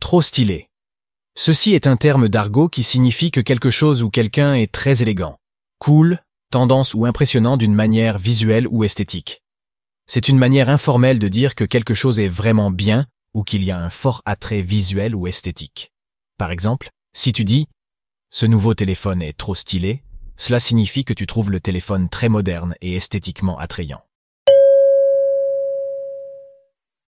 Trop stylé. Ceci est un terme d'argot qui signifie que quelque chose ou quelqu'un est très élégant, cool, tendance ou impressionnant d'une manière visuelle ou esthétique. C'est une manière informelle de dire que quelque chose est vraiment bien ou qu'il y a un fort attrait visuel ou esthétique. Par exemple, si tu dis ⁇ Ce nouveau téléphone est trop stylé ⁇ cela signifie que tu trouves le téléphone très moderne et esthétiquement attrayant.